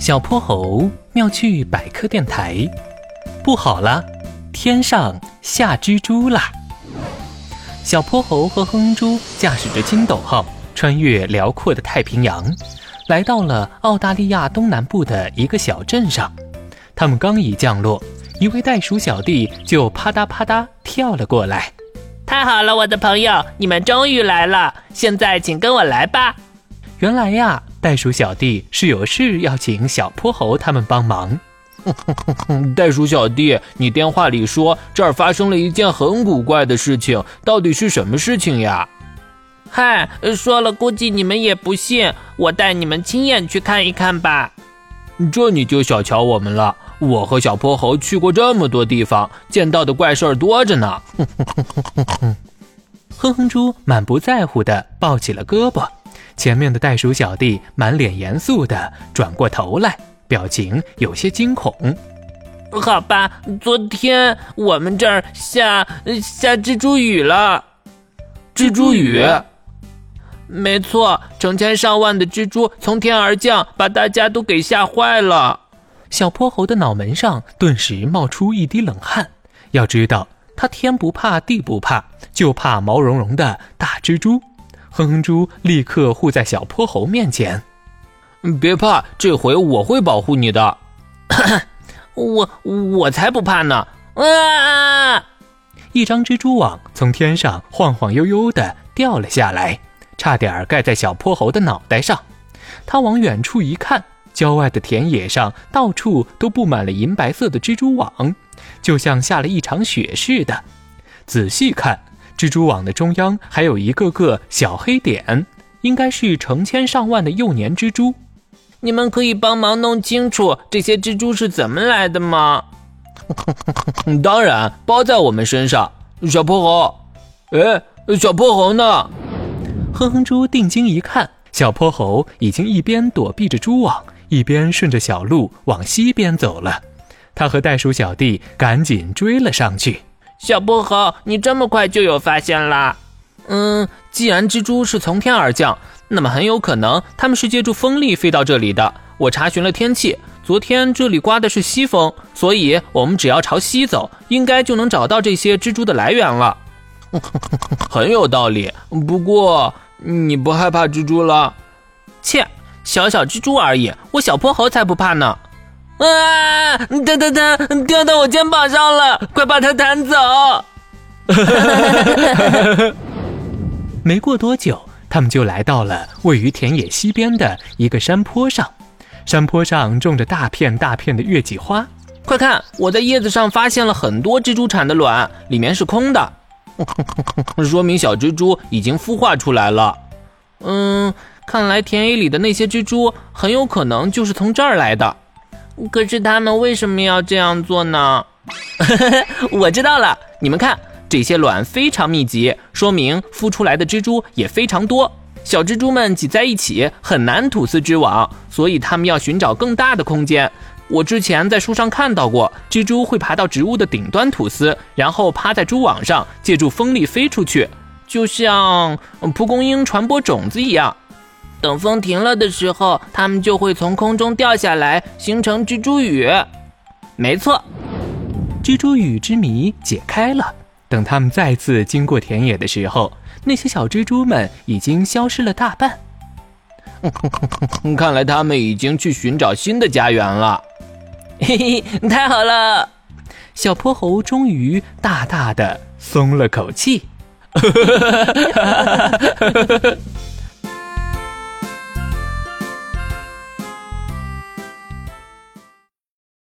小泼猴妙趣百科电台，不好了，天上下蜘蛛啦！小泼猴和哼哼猪驾驶着筋斗号，穿越辽阔的太平洋，来到了澳大利亚东南部的一个小镇上。他们刚一降落，一位袋鼠小弟就啪嗒啪嗒跳了过来。太好了，我的朋友，你们终于来了！现在请跟我来吧。原来呀。袋鼠小弟是有事要请小泼猴他们帮忙。袋鼠小弟，你电话里说这儿发生了一件很古怪的事情，到底是什么事情呀？嗨，说了估计你们也不信，我带你们亲眼去看一看吧。这你就小瞧我们了，我和小泼猴去过这么多地方，见到的怪事儿多着呢。哼哼猪满不在乎地抱起了胳膊。前面的袋鼠小弟满脸严肃地转过头来，表情有些惊恐。好吧，昨天我们这儿下下蜘蛛雨了。蜘蛛雨？没错，成千上万的蜘蛛从天而降，把大家都给吓坏了。小泼猴的脑门上顿时冒出一滴冷汗。要知道，他天不怕地不怕，就怕毛茸茸的大蜘蛛。哼哼猪立刻护在小泼猴面前，别怕，这回我会保护你的。我我才不怕呢！啊！一张蜘蛛网从天上晃晃悠悠地掉了下来，差点盖在小泼猴的脑袋上。他往远处一看，郊外的田野上到处都布满了银白色的蜘蛛网，就像下了一场雪似的。仔细看。蜘蛛网的中央还有一个个小黑点，应该是成千上万的幼年蜘蛛。你们可以帮忙弄清楚这些蜘蛛是怎么来的吗？当然，包在我们身上。小泼猴，哎，小泼猴呢？哼哼猪定睛一看，小泼猴已经一边躲避着蛛网，一边顺着小路往西边走了。他和袋鼠小弟赶紧追了上去。小泼猴，你这么快就有发现啦？嗯，既然蜘蛛是从天而降，那么很有可能它们是借助风力飞到这里的。我查询了天气，昨天这里刮的是西风，所以我们只要朝西走，应该就能找到这些蜘蛛的来源了。很有道理。不过你不害怕蜘蛛了？切，小小蜘蛛而已，我小泼猴才不怕呢。啊！它它它掉到我肩膀上了，快把它弹走！没过多久，他们就来到了位于田野西边的一个山坡上。山坡上种着大片大片的月季花。快看，我在叶子上发现了很多蜘蛛产的卵，里面是空的，说明小蜘蛛已经孵化出来了。嗯，看来田野里的那些蜘蛛很有可能就是从这儿来的。可是他们为什么要这样做呢？我知道了，你们看，这些卵非常密集，说明孵出来的蜘蛛也非常多。小蜘蛛们挤在一起很难吐丝织网，所以它们要寻找更大的空间。我之前在书上看到过，蜘蛛会爬到植物的顶端吐丝，然后趴在蛛网上，借助风力飞出去，就像蒲公英传播种子一样。等风停了的时候，它们就会从空中掉下来，形成蜘蛛雨。没错，蜘蛛雨之谜解开了。等它们再次经过田野的时候，那些小蜘蛛们已经消失了大半。看来它们已经去寻找新的家园了。嘿嘿，太好了！小泼猴终于大大的松了口气。